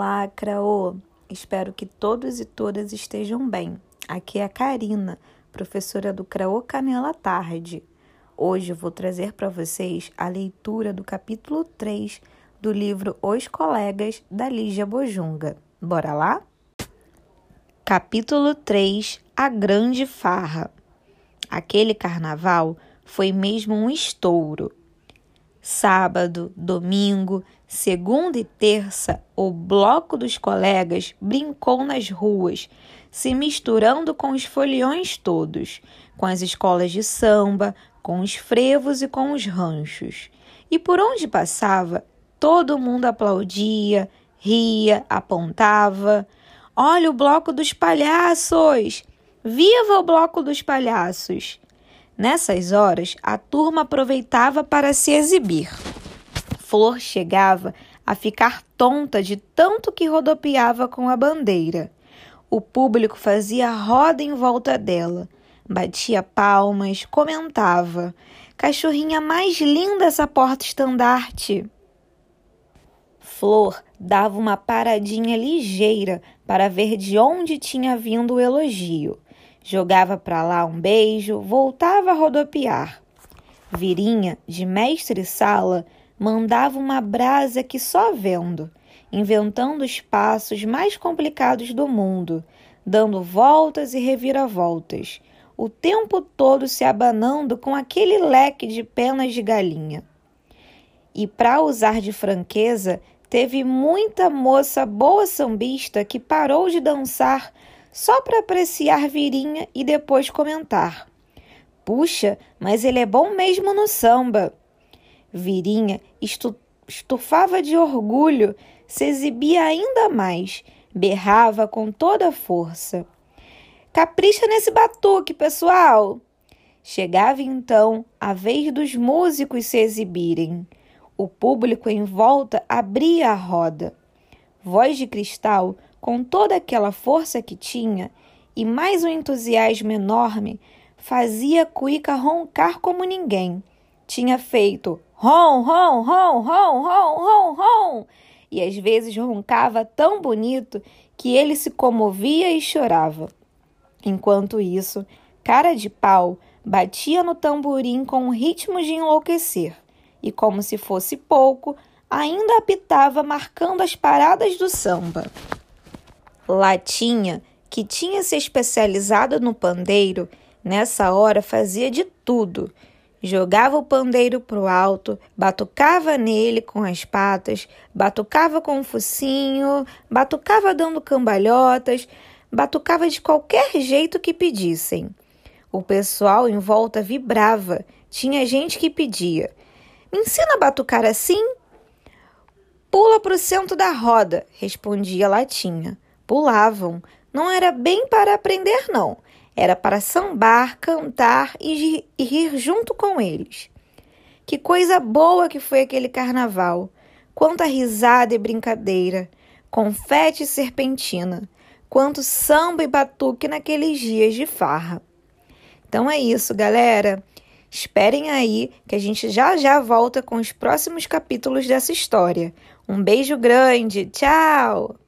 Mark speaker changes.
Speaker 1: Olá, Craô! Espero que todos e todas estejam bem. Aqui é a Karina, professora do Craô Canela Tarde. Hoje vou trazer para vocês a leitura do capítulo 3 do livro Os Colegas, da Lígia Bojunga. Bora lá? Capítulo 3 A Grande Farra Aquele carnaval foi mesmo um estouro. Sábado, domingo, segunda e terça, o bloco dos colegas brincou nas ruas, se misturando com os foliões todos, com as escolas de samba, com os frevos e com os ranchos. E por onde passava, todo mundo aplaudia, ria, apontava. Olha o bloco dos palhaços! Viva o bloco dos palhaços! Nessas horas, a turma aproveitava para se exibir. Flor chegava a ficar tonta de tanto que rodopiava com a bandeira. O público fazia roda em volta dela, batia palmas, comentava: Cachorrinha mais linda essa porta-estandarte! Flor dava uma paradinha ligeira para ver de onde tinha vindo o elogio Jogava para lá um beijo, voltava a rodopiar. Virinha, de mestre-sala, mandava uma brasa que só vendo, inventando os passos mais complicados do mundo, dando voltas e reviravoltas, o tempo todo se abanando com aquele leque de penas de galinha. E para usar de franqueza, teve muita moça boa sambista que parou de dançar só para apreciar Virinha e depois comentar: Puxa, mas ele é bom mesmo no samba. Virinha estu estufava de orgulho, se exibia ainda mais, berrava com toda a força. Capricha nesse batuque, pessoal! Chegava então a vez dos músicos se exibirem. O público em volta abria a roda. Voz de cristal com toda aquela força que tinha e mais um entusiasmo enorme, fazia Cuica roncar como ninguém. Tinha feito ron, ron, ron, ron, ron, ron, ron, e às vezes roncava tão bonito que ele se comovia e chorava. Enquanto isso, cara de pau batia no tamborim com um ritmo de enlouquecer, e como se fosse pouco, ainda apitava marcando as paradas do samba. Latinha, que tinha se especializado no pandeiro, nessa hora fazia de tudo. Jogava o pandeiro pro alto, batucava nele com as patas, batucava com o focinho, batucava dando cambalhotas, batucava de qualquer jeito que pedissem. O pessoal em volta vibrava. Tinha gente que pedia: Me ensina a batucar assim? Pula pro centro da roda, respondia Latinha pulavam. Não era bem para aprender, não. Era para sambar, cantar e rir junto com eles. Que coisa boa que foi aquele carnaval! Quanta risada e brincadeira! Confete e serpentina! Quanto samba e batuque naqueles dias de farra! Então é isso, galera. Esperem aí que a gente já já volta com os próximos capítulos dessa história. Um beijo grande, tchau!